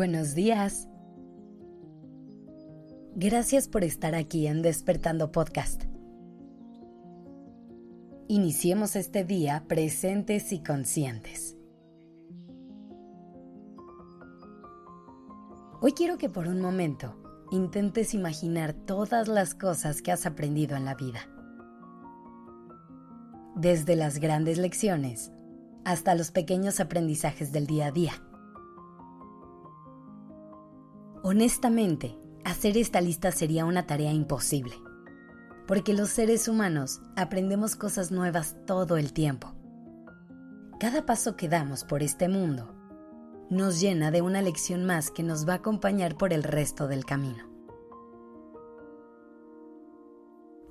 Buenos días. Gracias por estar aquí en Despertando Podcast. Iniciemos este día presentes y conscientes. Hoy quiero que por un momento intentes imaginar todas las cosas que has aprendido en la vida. Desde las grandes lecciones hasta los pequeños aprendizajes del día a día. Honestamente, hacer esta lista sería una tarea imposible, porque los seres humanos aprendemos cosas nuevas todo el tiempo. Cada paso que damos por este mundo nos llena de una lección más que nos va a acompañar por el resto del camino.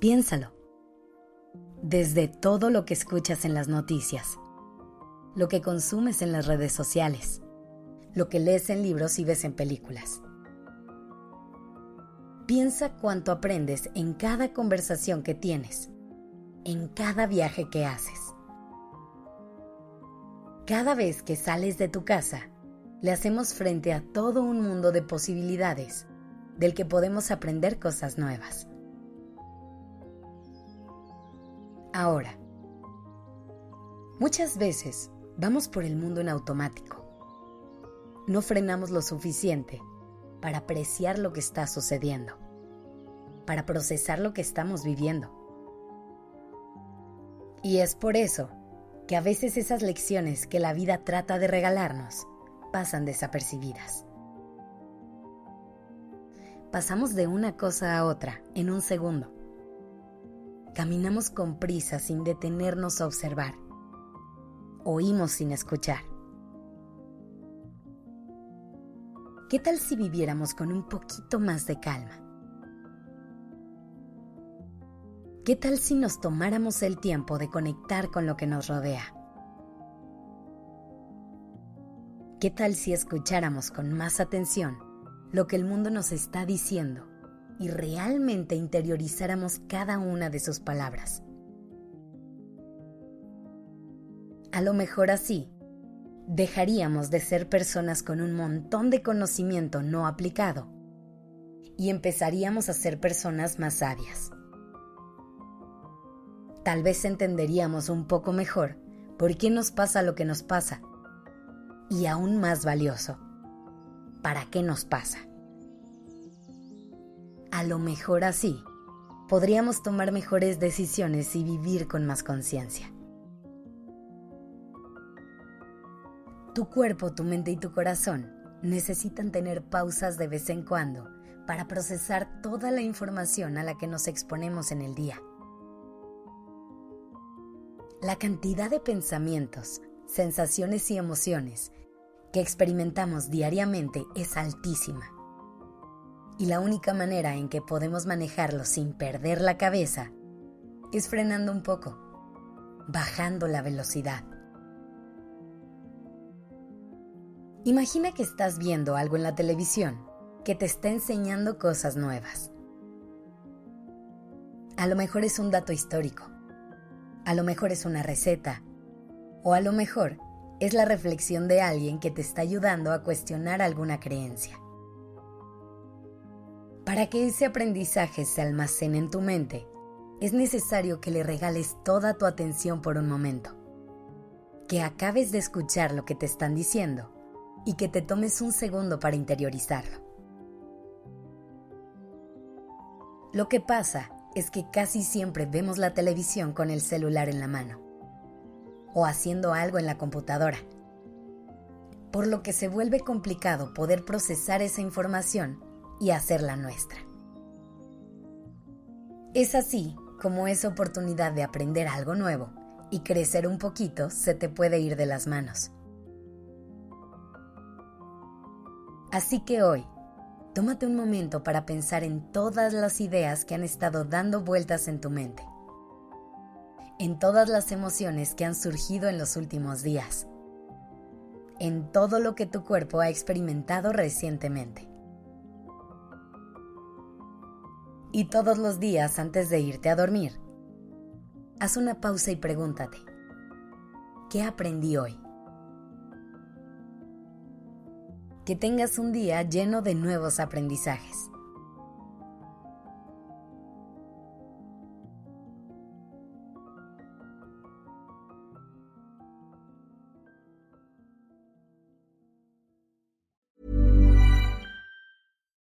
Piénsalo. Desde todo lo que escuchas en las noticias, lo que consumes en las redes sociales, lo que lees en libros y ves en películas Piensa cuánto aprendes en cada conversación que tienes, en cada viaje que haces. Cada vez que sales de tu casa, le hacemos frente a todo un mundo de posibilidades del que podemos aprender cosas nuevas. Ahora, muchas veces vamos por el mundo en automático. No frenamos lo suficiente para apreciar lo que está sucediendo, para procesar lo que estamos viviendo. Y es por eso que a veces esas lecciones que la vida trata de regalarnos pasan desapercibidas. Pasamos de una cosa a otra en un segundo. Caminamos con prisa sin detenernos a observar. Oímos sin escuchar. ¿Qué tal si viviéramos con un poquito más de calma? ¿Qué tal si nos tomáramos el tiempo de conectar con lo que nos rodea? ¿Qué tal si escucháramos con más atención lo que el mundo nos está diciendo y realmente interiorizáramos cada una de sus palabras? A lo mejor así dejaríamos de ser personas con un montón de conocimiento no aplicado y empezaríamos a ser personas más sabias. Tal vez entenderíamos un poco mejor por qué nos pasa lo que nos pasa y aún más valioso, ¿para qué nos pasa? A lo mejor así podríamos tomar mejores decisiones y vivir con más conciencia. Tu cuerpo, tu mente y tu corazón necesitan tener pausas de vez en cuando para procesar toda la información a la que nos exponemos en el día. La cantidad de pensamientos, sensaciones y emociones que experimentamos diariamente es altísima. Y la única manera en que podemos manejarlos sin perder la cabeza es frenando un poco, bajando la velocidad Imagina que estás viendo algo en la televisión que te está enseñando cosas nuevas. A lo mejor es un dato histórico, a lo mejor es una receta, o a lo mejor es la reflexión de alguien que te está ayudando a cuestionar alguna creencia. Para que ese aprendizaje se almacene en tu mente, es necesario que le regales toda tu atención por un momento, que acabes de escuchar lo que te están diciendo y que te tomes un segundo para interiorizarlo. Lo que pasa es que casi siempre vemos la televisión con el celular en la mano o haciendo algo en la computadora, por lo que se vuelve complicado poder procesar esa información y hacerla nuestra. Es así como esa oportunidad de aprender algo nuevo y crecer un poquito se te puede ir de las manos. Así que hoy, tómate un momento para pensar en todas las ideas que han estado dando vueltas en tu mente, en todas las emociones que han surgido en los últimos días, en todo lo que tu cuerpo ha experimentado recientemente. Y todos los días antes de irte a dormir, haz una pausa y pregúntate, ¿qué aprendí hoy? Que tengas un día lleno de nuevos aprendizajes.